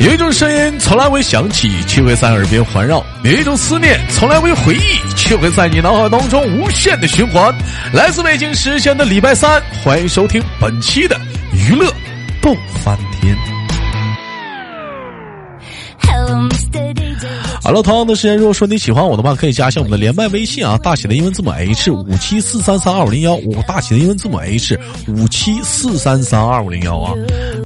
有一种声音从来未响起，却会在耳边环绕；有一种思念从来未回忆，却会在你脑海当中无限的循环。来自北京时间的礼拜三，欢迎收听本期的娱乐逗翻天。好了，同样的时间，如果说你喜欢我的话，可以加一下我们的连麦微信啊，大写的英文字母 H 五七四三三二五零幺五，大写的英文字母 H 五七四三三二五零幺啊。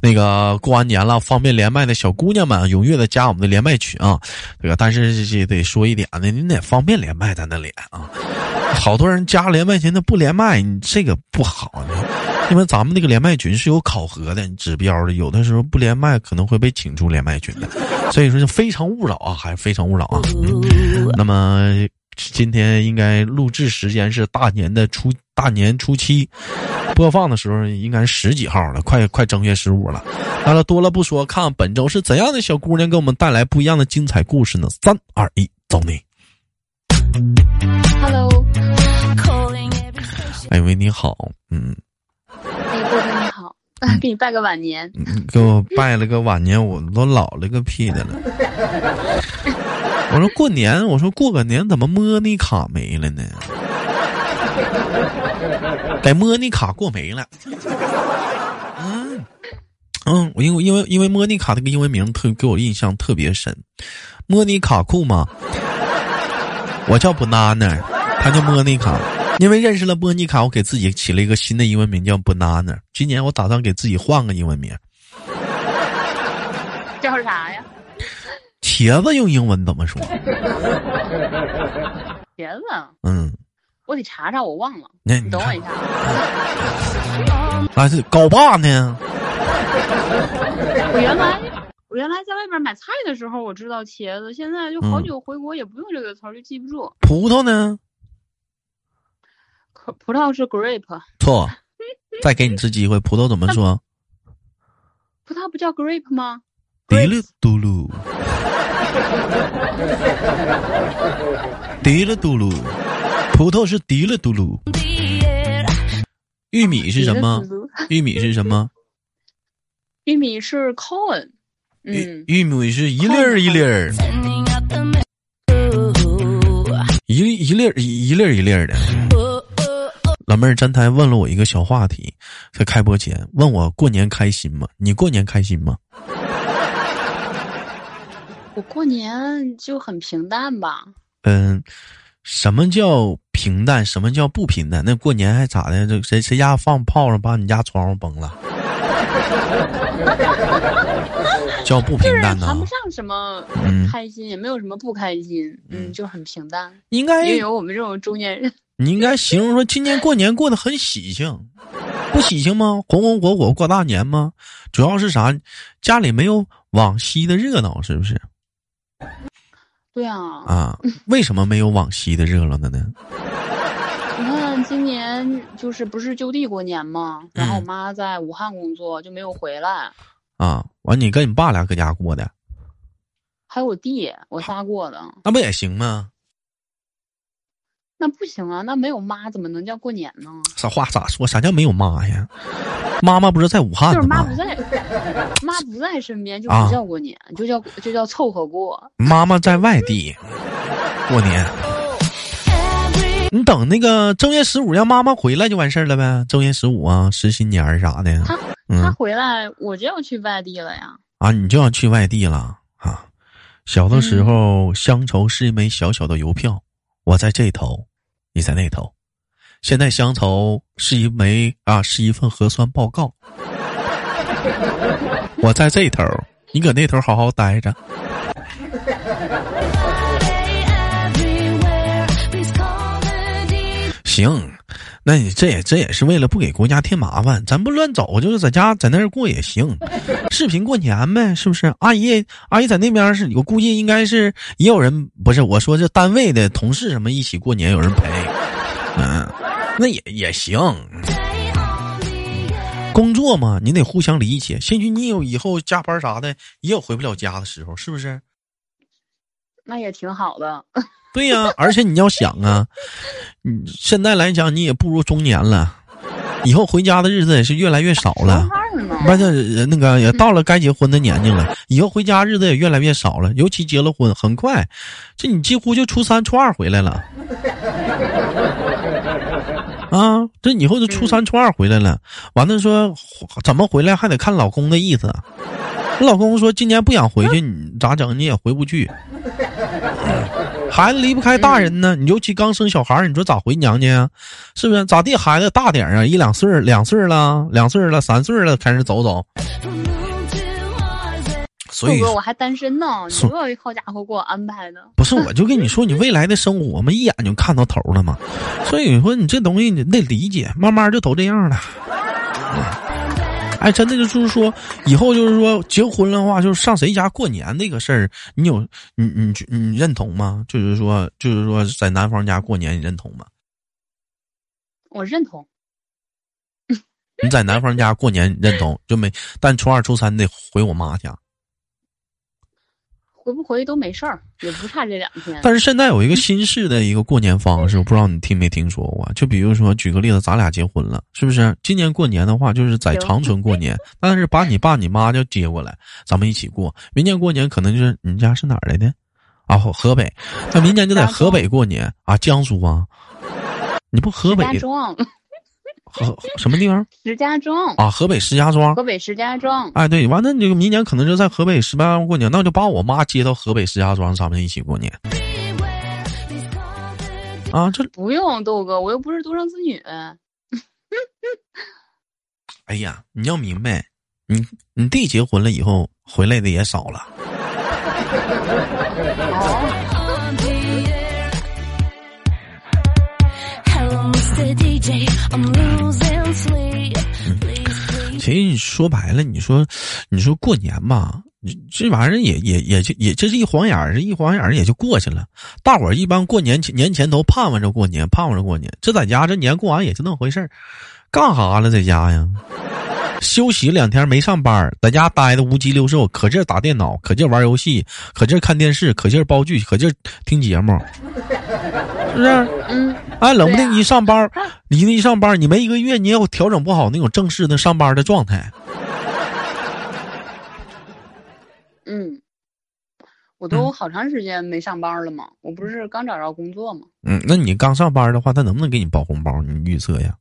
那个过完年了，方便连麦的小姑娘们，踊跃的加我们的连麦群啊。这个，但是也得说一点呢，你得方便连麦才能连啊。好多人加连麦群，他不连麦，你这个不好呢。因为咱们那个连麦群是有考核的指标的，有的时候不连麦可能会被请出连麦群的，所以说就非常勿扰啊，还是非常勿扰啊。那么今天应该录制时间是大年的初大年初七，播放的时候应该是十几号了，快快正月十五了。好了，多了不说，看看本周是怎样的小姑娘给我们带来不一样的精彩故事呢？三二一，走你。Hello，哎喂，你好，嗯。给你拜个晚年，给我拜了个晚年，我都老了个屁的了。我说过年，我说过个年，怎么莫妮卡没了呢？给莫妮卡过没了。嗯嗯，我因为因为因为莫妮卡那个英文名特给我印象特别深，莫妮卡库嘛。我叫 banana，他叫莫妮卡。因为认识了波妮卡，我给自己起了一个新的英文名叫 banana。今年我打算给自己换个英文名，叫啥呀？茄子用英文怎么说？茄子？嗯，我得查查，我忘了。那你等我一下。啊，是高爸呢？我原来我原来在外边买菜的时候，我知道茄子，现在就好久回国也不用这个词儿，就记不住。葡萄呢？葡萄是 grape，错，再给你次机会，葡萄怎么说？葡萄不叫 grape 吗？迪勒嘟噜，滴了嘟噜，葡萄是滴了嘟噜。玉米是什么？玉米是什么？玉米是 corn，玉玉米是一粒儿一粒儿，一一粒一粒一粒儿的。老妹儿站台问了我一个小话题，在开播前问我过年开心吗？你过年开心吗？我过年就很平淡吧。嗯，什么叫平淡？什么叫不平淡？那过年还咋的？这谁谁家放炮了把你家窗户崩了？叫不平淡呢？谈不上什么开心，也没有什么不开心。嗯，就很平淡。应该也有我们这种中年人。你应该形容说今年过年过得很喜庆，不喜庆吗？红红火火过大年吗？主要是啥？家里没有往昔的热闹，是不是？对啊。啊，为什么没有往昔的热闹的呢？你看今年就是不是就地过年吗？然后我妈在武汉工作，就没有回来。啊，完你跟你爸俩搁家过的？还有我弟，我仨过的。那不也行吗？那不行啊，那没有妈怎么能叫过年呢？啥话咋说？啥叫没有妈呀？妈妈不是在武汉吗？就是妈不在，妈不在身边就不叫过年，就叫就叫凑合过。妈妈在外地过年，你等那个正月十五让妈妈回来就完事儿了呗。正月十五啊，十新年啥的。他他回来，我就要去外地了呀。啊，你就要去外地了啊？小的时候，乡愁是一枚小小的邮票。我在这头，你在那头。现在乡愁是一枚啊，是一份核酸报告。我在这头，你搁那头好好待着。行，那你这也这也是为了不给国家添麻烦，咱不乱走，就是在家在那儿过也行，视频过年呗，是不是？阿姨阿姨在那边是，我估计应该是也有人，不是我说这单位的同事什么一起过年，有人陪，嗯，那也也行。工作嘛，你得互相理解，兴许你有以后加班啥的，也有回不了家的时候，是不是？那也挺好的。对呀，而且你要想啊，嗯，现在来讲你也步入中年了，以后回家的日子也是越来越少了。不是那个也到了该结婚的年纪了，以后回家日子也越来越少了。尤其结了婚，很快，这你几乎就初三、初二回来了。啊，这以后就初三、初二回来了。完了说怎么回来还得看老公的意思。老公说今年不想回去，你咋整？你也回不去。孩子离不开大人呢，你尤其刚生小孩，你说咋回娘家啊？是不是？咋地？孩子大点啊，一两岁两岁了，两岁了，三岁了，开始走走。所以，我还单身呢，你说好家伙给我安排的。不是，我就跟你说，你未来的生活，我们一眼就看到头了嘛。所以说，你这东西你得理解，慢慢就都这样了。哎，真的就是说，以后就是说结婚的话，就是上谁家过年那个事儿，你有你你你认同吗？就是说，就是说在男方家过年，你认同吗？我认同。你在男方家过年认同就没，但初二初三得回我妈家。回不回都没事儿，也不差这两天。但是现在有一个新式的一个过年方式，我不知道你听没听说过？就比如说，举个例子，咱俩结婚了，是不是？今年过年的话，就是在长春过年，但是把你爸你妈就接过来，咱们一起过。明年过年可能就是你家是哪儿来的？啊，河北。那明年就在河北过年啊，江苏啊？你不河北？河什么地方？石家庄啊，河北石家庄。河北石家庄。哎，对，完了，你这个明年可能就在河北石家庄过年，那我就把我妈接到河北石家庄，咱们一起过年。啊，这不用豆哥，我又不是独生子女。哎呀，你要明白，你你弟结婚了以后回来的也少了。其实你说白了，你说，你说过年吧，这玩意儿也也也就也这是一晃眼儿，一晃眼儿也就过去了。大伙儿一般过年年前都盼望着过年，盼望着过年。这在家这年过完也就那么回事儿，干哈了在家呀？休息两天没上班，在家待的无鸡六兽，可劲儿打电脑，可劲儿玩游戏，可劲儿看电视，可劲儿煲剧，可劲儿听节目，不是？嗯。哎，冷不丁一上班，你一上班，你没一个月，你也调整不好那种正式的上班的状态。嗯，我都好长时间没上班了嘛，我不是刚找着工作嘛？嗯，那你刚上班的话，他能不能给你包红包？你预测呀？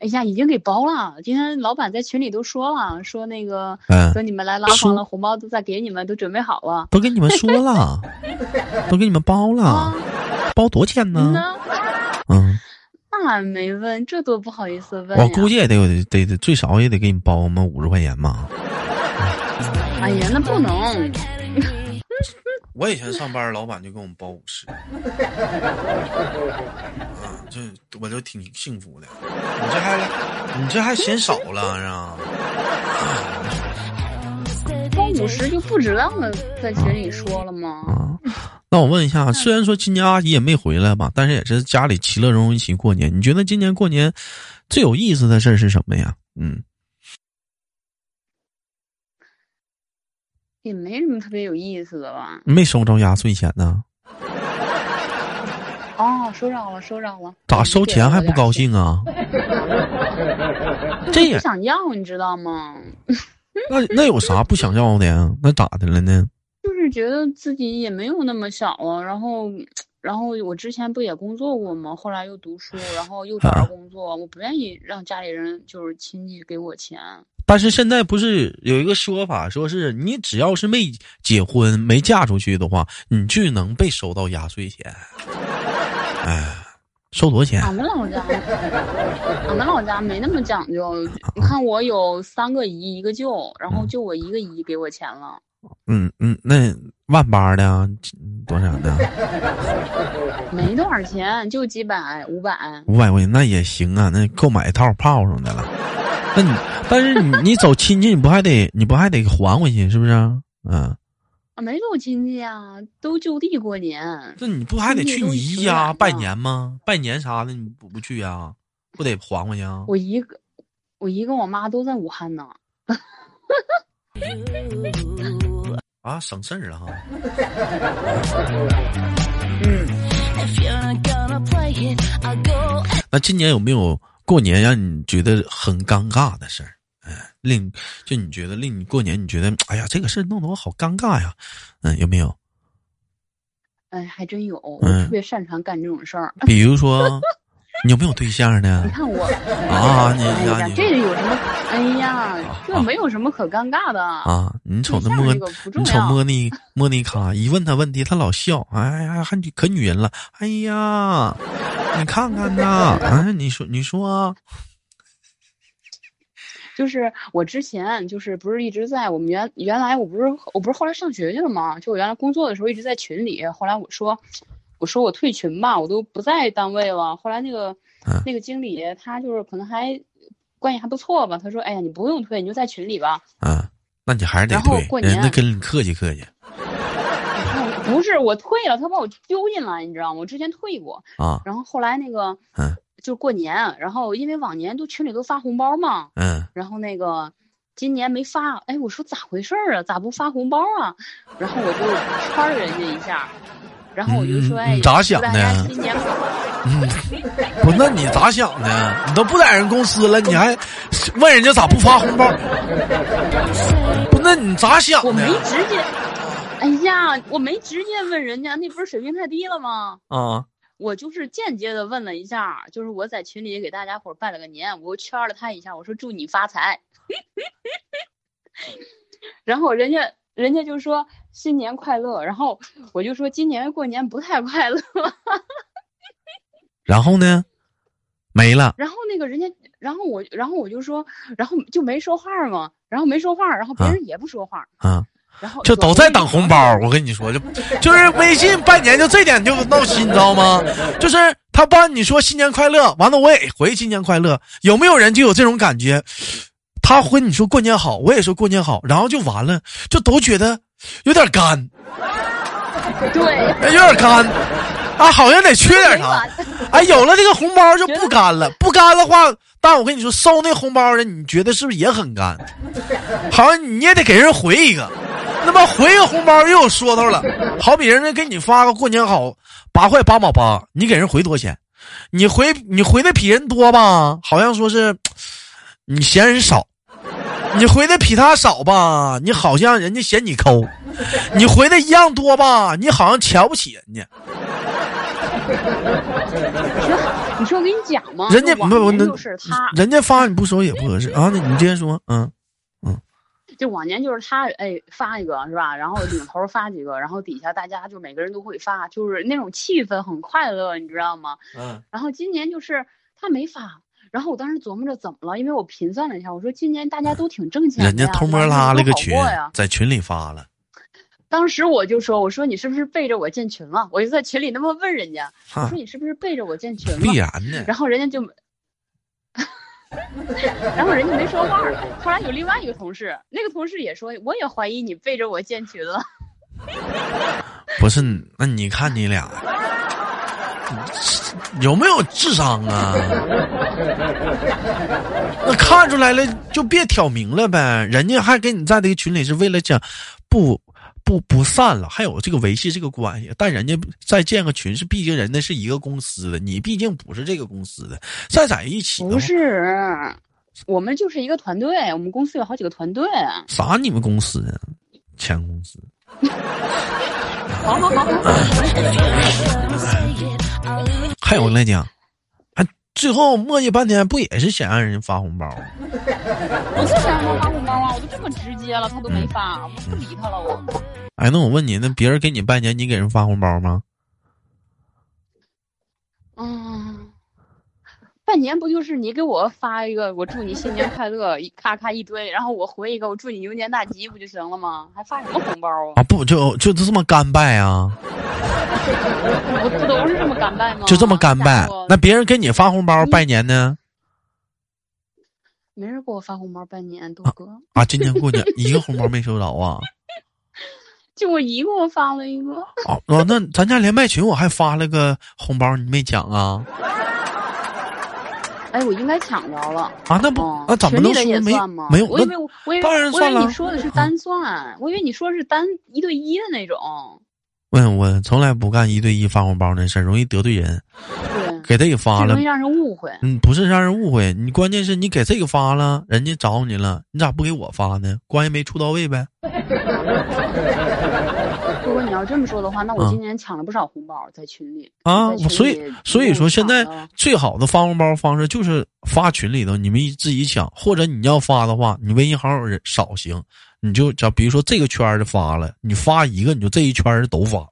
哎呀，已经给包了。今天老板在群里都说了，说那个，说你们来拉访了，红包都在给你们，都准备好了，都给你们说了，都给你们包了。包多少钱呢？嗯，那没问，这多不好意思问。我估计也得有，得得最少也得给你包么五十块钱吧。哎呀，那不能。我以前上班，老板就给我们包五十。啊，这我就挺幸福的。你这还，你这还嫌少了是吧？包五十就不值当的，在群里说了吗？啊。那我问一下，虽然说今年阿姨也没回来吧，但是也是家里其乐融融一起过年。你觉得今年过年最有意思的事儿是什么呀？嗯，也没什么特别有意思的吧。没收着压岁钱呢？哦，收着了，收着了。咋收钱还不高兴啊？这也不想要，你知道吗？那那有啥不想要的呀？那咋的了呢？就是觉得自己也没有那么小啊，然后，然后我之前不也工作过吗？后来又读书，然后又找到工作，我不愿意让家里人就是亲戚给我钱。但是现在不是有一个说法，说是你只要是没结婚、没嫁出去的话，你就能被收到压岁钱。哎，收多少钱？俺们老家，俺们老家没那么讲究。你看我有三个姨，一个舅，然后就我一个姨给我钱了。嗯嗯，那万八的多少的？没多少钱，就几百，五百。五百块钱那也行啊，那够买一套炮什么的了。那你，但是你你走亲戚，你不还得你不还得还回去，是不是？嗯。啊，没走亲戚啊，都就地过年。那你不还得去你姨家拜年吗？拜年啥的你不不去呀？不得还回去啊？我姨，我姨跟我妈都在武汉呢。啊，省事儿了哈。嗯。那今年有没有过年让你觉得很尴尬的事儿，哎，令就你觉得令你过年你觉得，哎呀，这个事儿弄得我好尴尬呀，嗯，有没有？哎，还真有，我特别擅长干这种事儿。比如说。你有没有对象呢？你看我啊，你呀，这个有什么？哎呀，这没有什么可尴尬的啊！你瞅那莫，你瞅莫妮莫妮卡，一问他问题，他老笑，哎呀，还可女人了。哎呀，你看看呐，哎，你说你说，就是我之前就是不是一直在我们原原来我不是我不是后来上学去了吗？就我原来工作的时候一直在群里，后来我说。我说我退群吧，我都不在单位了。后来那个那个经理他就是可能还关系还不错吧，他说：“哎呀，你不用退，你就在群里吧。”啊，那你还是得退。人家跟你客气客气。不是我退了，他把我丢进来，你知道吗？我之前退过啊。然后后来那个嗯，就过年，然后因为往年都群里都发红包嘛，嗯，然后那个今年没发，哎，我说咋回事儿啊？咋不发红包啊？然后我就圈人家一下。然后我就说：“哎，你咋想的？嗯，不，那你咋想的？你都不在人公司了，你还问人家咋不发红包？不，那你咋想的？我没直接，哎呀，我没直接问人家，那不是水平太低了吗？啊，我就是间接的问了一下，就是我在群里给大家伙拜了个年，我圈了他一下，我说祝你发财。然后人家。”人家就说新年快乐，然后我就说今年过年不太快乐。然后呢，没了。然后那个人家，然后我，然后我就说，然后就没说话嘛，然后没说话，然后别人也不说话。啊。然后就都在等红包。我跟你说，就 就是微信拜年就这点就闹心，你知道吗？就是他帮你说新年快乐，完了我也回新年快乐。有没有人就有这种感觉？他回你说过年好，我也说过年好，然后就完了，就都觉得有点干，对，有点干，啊，好像得缺点啥，哎，有了这个红包就不干了，不干的话，但我跟你说，收那红包的，你觉得是不是也很干？好像你也得给人回一个，那么回个红包又有说头了，好比人家给你发个过年好八块八毛八，你给人回多少钱？你回你回的比人多吧？好像说是你嫌人少。你回的比他少吧？你好像人家嫌你抠；你回的一样多吧？你好像瞧不起人家。你说我跟你讲吗？人家不不那，他，人家发你不收也不合适啊！你你接着说，嗯嗯。就往年就是他哎发一个是吧？然后领头发几个，然后底下大家就每个人都会发，就是那种气氛很快乐，你知道吗？嗯。然后今年就是他没发。然后我当时琢磨着怎么了，因为我频算了一下，我说今年大家都挺挣钱的人家偷摸拉了个群，在群里发了。当时我就说：“我说你是不是背着我建群了？”我就在群里那么问人家：“我说你是不是背着我建群了？”必然的。然后人家就，然后人家没说话。了。突然有另外一个同事，那个同事也说：“我也怀疑你背着我建群了。”不是，那你看你俩。有没有智商啊？那看出来了，就别挑明了呗。人家还跟你在这个群里是为了讲不不不散了，还有这个维系这个关系。但人家再建个群是，毕竟人家是一个公司的，你毕竟不是这个公司的，再在一起不是，我们就是一个团队，我们公司有好几个团队。啥？你们公司啊？前公司。好 好好。还有来讲，还，最后磨叽半天，不也是想让人发红包？我就想让他发红包啊！我都这么直接了，他都没发，我不理他了。我。哎，那我问你，那别人给你拜年，你给人发红包吗？拜年不就是你给我发一个，我祝你新年快乐，一咔咔一堆，然后我回一个，我祝你牛年大吉，不就行了吗？还发什么红包啊？啊，不就就这么干拜啊？不 不都是这么干拜吗？就这么干拜，那别人给你发红包拜年呢？没人给我发红包拜年，豆哥啊！今年过年一个红包没收着啊？就我姨给我发了一个。哦，那咱家连麦群我还发了个红包，你没抢啊？哎，我应该抢着了啊！那不那怎么能说没没有？我以为我以为我以为你说的是单算，我以为你说是单一对一的那种。问我从来不干一对一发红包那事儿，容易得罪人。对，给这个发了，容易让人误会。嗯，不是让人误会，你关键是你给这个发了，人家找你了，你咋不给我发呢？关系没处到位呗。如果你要这么说的话，那我今年抢了不少红包在群里啊。所以所以说现在最好的发红包方式就是发群里头，你们自己抢，或者你要发的话，你微信好友人少行，你就叫比如说这个圈的发了，你发一个，你就这一圈的都发。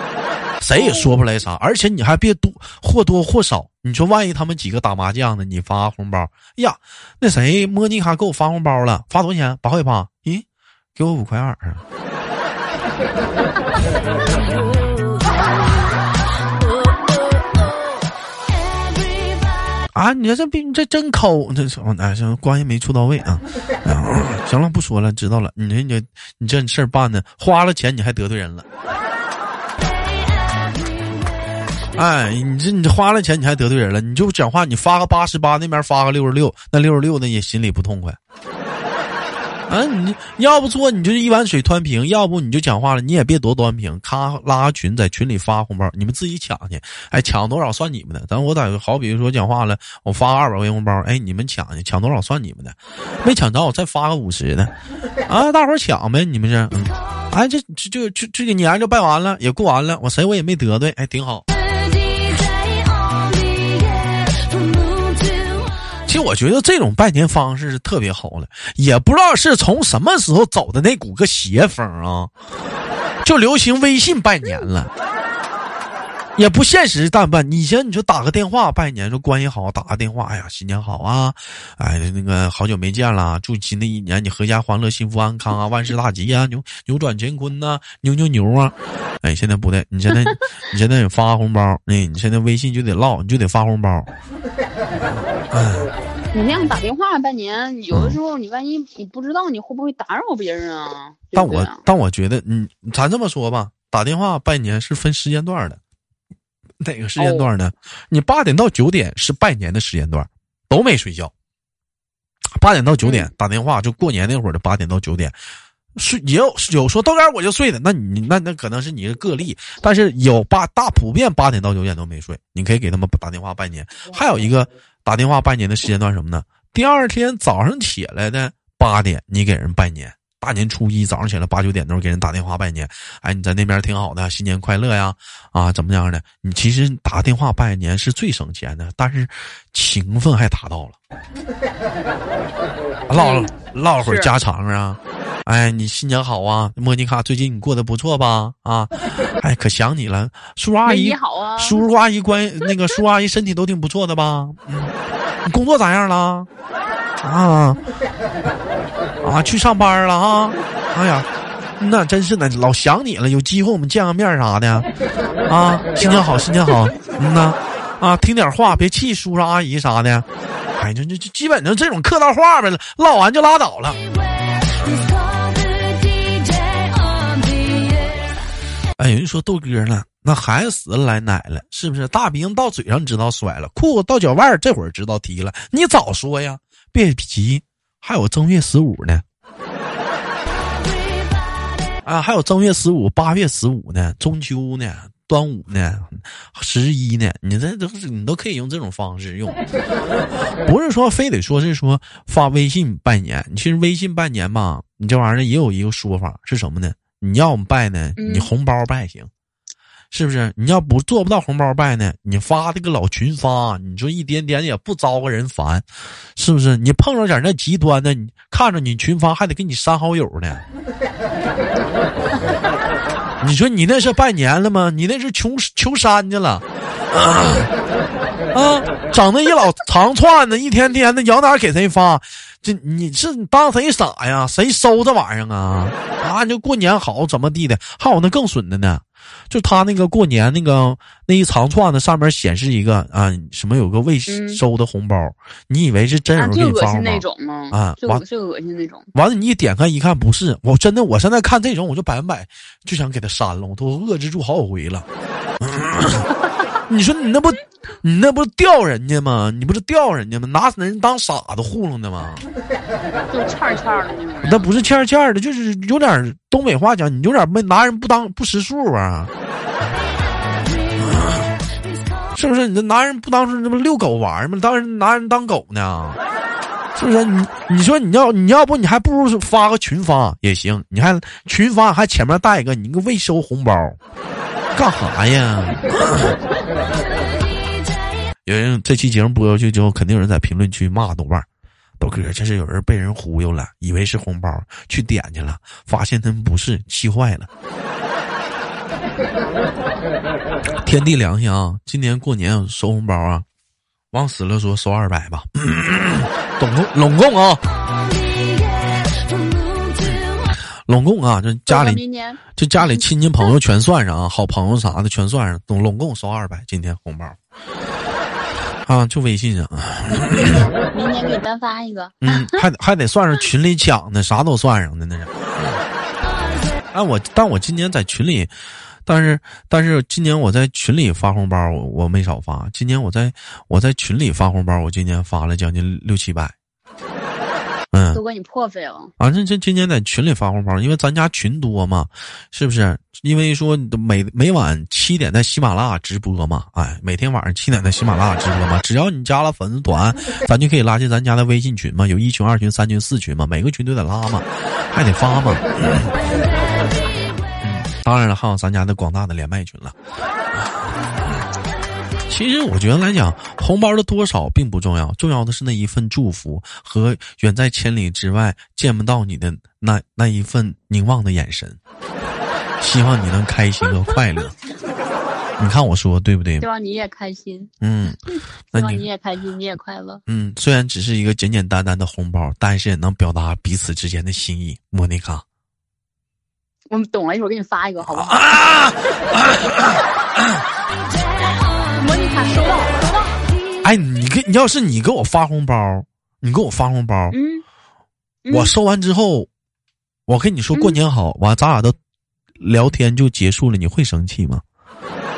谁也说不来啥，而且你还别多或多或少。你说万一他们几个打麻将呢？你发红包，哎呀，那谁莫妮卡给我发红包了，发多少钱？八块八。咦，给我五块二啊！你这这这真抠，这哎行，关系没处到位啊。行了，不说了，知道了。你这你你这事儿办的，花了钱你还得罪人了。哎，你这你花了钱你还得罪人了？你就讲话，你发个八十八，那边发个六十六，那六十六那也心里不痛快。啊，你要不做你就一碗水端平，要不你就讲话了，你也别多端平，咔拉群，在群里发红包，你们自己抢去。哎，抢多少算你们的。咱我咋好比说讲话了，我发二百块钱红包，哎，你们抢去，抢多少算你们的，没抢着我再发个五十的。啊，大伙抢呗，你们这，哎，这这就这这个年就拜完了，也过完了，我谁我也没得罪，哎，挺好。其实我觉得这种拜年方式是特别好的，也不知道是从什么时候走的那股个邪风啊，就流行微信拜年了，也不现实。但办，以前你就打个电话拜年，说关系好，打个电话，哎呀，新年好啊，哎，那个好久没见了，祝新的一年你阖家欢乐，幸福安康啊，万事大吉啊，扭扭转乾坤呐，牛牛牛啊！哎，现在不对，你现在你现在发红包，哎，你现在微信就得唠，你就得发红包。你那样打电话拜年，有的时候你万一你不知道，你会不会打扰别人啊？但我但我觉得，嗯，咱这么说吧，打电话拜年是分时间段的，哪个时间段呢？你八点到九点是拜年的时间段，都没睡觉。八点到九点打电话，就过年那会儿的八点到九点，睡也有有说到点我就睡的，那你那那可能是你的个例，但是有八大普遍八点到九点都没睡，你可以给他们打电话拜年。还有一个。打电话拜年的时间段什么呢？第二天早上起来的八点，你给人拜年。大年初一早上起来八九点钟给人打电话拜年。哎，你在那边挺好的，新年快乐呀！啊，怎么样的？你其实打电话拜年是最省钱的，但是情分还达到了。唠 唠会儿家常啊。哎，你新年好啊，莫妮卡，最近你过得不错吧？啊，哎，可想你了，叔叔阿姨好啊，叔叔阿姨关那个叔叔阿姨身体都挺不错的吧？嗯，你工作咋样了？啊啊，去上班了啊？哎呀，那真是的，老想你了，有机会我们见个面啥的啊？新年好，新年好，嗯呐，啊，听点话，别气叔叔阿姨啥的。哎，就就就基本上这种客套话呗，唠完就拉倒了。哎，有人说豆哥呢，那孩子死了来奶了，是不是？大兵到嘴上知道甩了，裤子到脚腕这会儿知道提了。你早说呀，别急，还有正月十五呢。啊，还有正月十五、八月十五呢，中秋呢，端午呢，十一呢，你这都是你都可以用这种方式用，不是说非得说是说发微信拜年。其实微信拜年吧，你这玩意儿也有一个说法是什么呢？你要拜呢，你红包拜行，是不是？你要不做不到红包拜呢，你发这个老群发，你说一点点也不招个人烦，是不是？你碰着点那极端的，你看着你群发还得给你删好友呢。你说你那是拜年了吗？你那是穷穷山去了啊！整那一老长串的，一天天的，摇哪给谁发？这你是当谁傻呀？谁收这玩意儿啊？啊，就过年好怎么地的？还有那更损的呢，就他那个过年那个那一长串的上面显示一个啊什么有个未收的红包，你以为是真人给你发那种吗？啊，完最恶心那种。完了，你一点开一看不是，我真的我现在看这种我就百分百就想给他删了，我都遏制住好几回了。你说你那不，你那不是吊人家吗？你不是吊人家吗？拿人当傻子糊弄的吗？就欠欠的那不是欠欠的，就是有点东北话讲，你有点没拿人不当不识数啊。是不是？你这拿人不当是这不遛狗玩吗？当人拿人当狗呢？是不是？你你说你要你要不你还不如发个群发也行，你还群发还前面带一个你个未收红包，干啥呀？有人这期节目播出去之后，肯定有人在评论区骂豆瓣豆哥，这是有人被人忽悠了，以为是红包去点去了，发现他们不是，气坏了。天地良心啊！今年过年收红包啊，往死了说收二百吧，总共拢共啊，拢共啊，就家里就家里 亲戚朋友全算上啊，好朋友啥的全算上，总拢共收二百，今天红包。啊，就微信上。明年给你单发一个。嗯，还还得算上群里抢的，啥都算上的那是。哎，我但我今年在群里，但是但是今年我在群里发红包，我我没少发。今年我在我在群里发红包，我今年发了将近六七百。嗯，都给你破费了啊！这这今天在群里发红包，因为咱家群多嘛，是不是？因为说每每晚七点在喜马拉雅直播嘛，哎，每天晚上七点在喜马拉雅直播嘛，只要你加了粉丝团，咱就可以拉进咱家的微信群嘛，有一群、二群、三群、四群嘛，每个群都得拉嘛，还得发嘛。嗯，当然了，还有咱家的广大的连麦群了。其实我觉得来讲，红包的多少并不重要，重要的是那一份祝福和远在千里之外见不到你的那那一份凝望的眼神。希望你能开心和快乐。你看我说对不对？希望你也开心。嗯，希望你也开心，你也快乐。嗯，虽然只是一个简简单单的红包，但是也能表达彼此之间的心意。莫妮卡，我们懂了，一会儿给你发一个，好不好？莫妮卡收到，收到。哎，你给你要是你给我发红包，你给我发红包，嗯，我收完之后，我跟你说过年好，完咱俩都聊天就结束了，你会生气吗？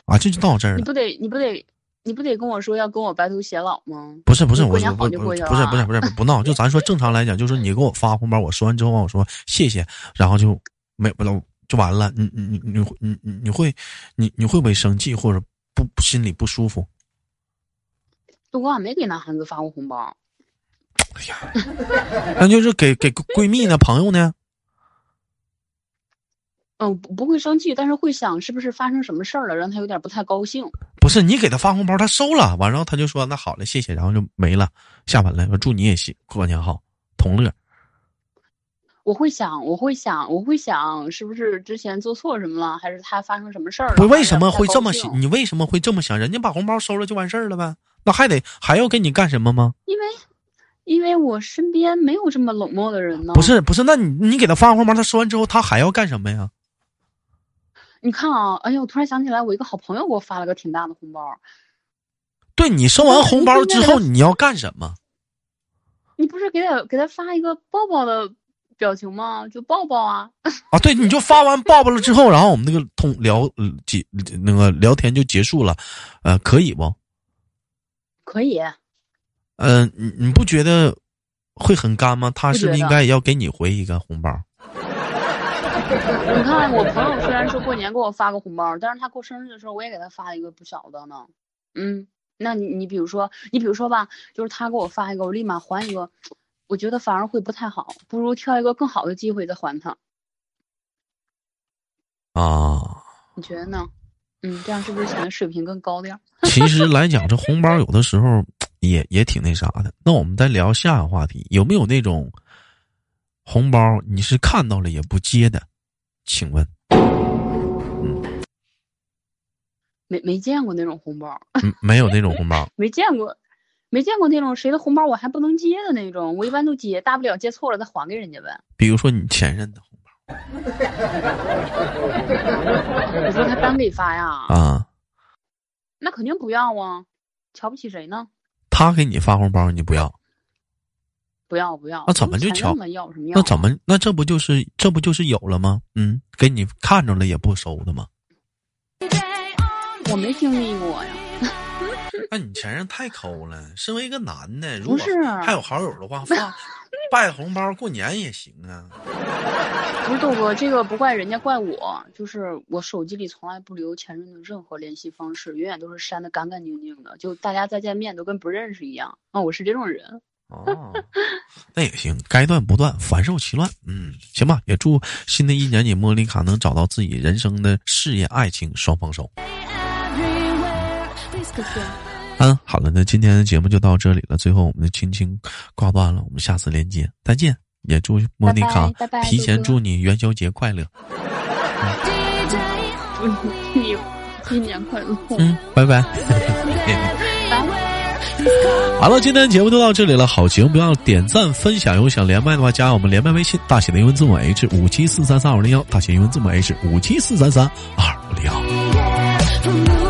啊，这就到这儿了。你不得，你不得，你不得跟我说要跟我白头偕老吗？不是不是，我不是不是不是不是不是不闹，就咱说正常来讲，就是你给我发红包，我说完之后我说谢谢，然后就没不了就完了。你你你你你你你会你你会不会生气或者不心里不舒服？我俺没给男孩子发过红包。哎呀，那就是给给闺蜜呢，朋友呢？嗯，不不会生气，但是会想是不是发生什么事儿了，让他有点不太高兴。不是你给他发红包，他收了，完然后他就说那好了，谢谢，然后就没了，下完了。我祝你也行，过年好，同乐。我会想，我会想，我会想，是不是之前做错什么了，还是他发生什么事儿了？不，为什么会这么想？你为什么会这么想？人家把红包收了就完事儿了呗，那还得还要给你干什么吗？因为，因为我身边没有这么冷漠的人呢。不是不是，那你你给他发红包，他说完之后，他还要干什么呀？你看啊，哎呀，我突然想起来，我一个好朋友给我发了个挺大的红包。对你收完红包之后，你要干什么？你不是给他给他发一个抱抱的表情吗？就抱抱啊！啊，对，你就发完抱抱了之后，然后我们那个通聊结那个聊天就结束了，呃，可以不？可以。嗯，你你不觉得会很干吗？他是不是应该也要给你回一个红包？你看，我朋友虽然说过年给我发个红包，但是他过生日的时候，我也给他发一个不小的呢。嗯，那你你比如说，你比如说吧，就是他给我发一个，我立马还一个，我觉得反而会不太好，不如挑一个更好的机会再还他。啊？你觉得呢？嗯，这样是不是显得水平更高点？其实来讲，这红包有的时候也也挺那啥的。那我们再聊下个话题，有没有那种红包你是看到了也不接的？请问，嗯，没没见过那种红包，没有那种红包，没见过，没见过那种谁的红包我还不能接的那种，我一般都接，大不了接错了再还给人家呗。比如说你前任的 你说他单给发呀？啊，那肯定不要啊，瞧不起谁呢？他给你发红包你不要？不要不要，那怎么就瞧？要什么要？那怎么？那这不就是这不就是有了吗？嗯，给你看着了也不收的吗？我没经历过呀。那你前任太抠了。身为一个男的，如果还有好友的话，发 拜红包过年也行啊。不是豆哥，这个不怪人家，怪我。就是我手机里从来不留前任的任何联系方式，永远都是删的干干净净的，就大家再见面都跟不认识一样啊！我是这种人。哦，那也行，该断不断，反受其乱。嗯，行吧，也祝新的一年你莫妮卡能找到自己人生的事业爱情双丰收。嗯，好了，那今天的节目就到这里了。最后，我们的亲亲挂断了，我们下次连接再见。也祝莫妮卡提前祝你元宵节快乐。祝你新年快乐。嗯，拜拜。好了，今天的节目就到这里了。好节目不要点赞分享，有想连麦的话加我们连麦微信，大写的英文字母 H 五七四三三二零幺，大写英文字母 H 五七四三三二零幺。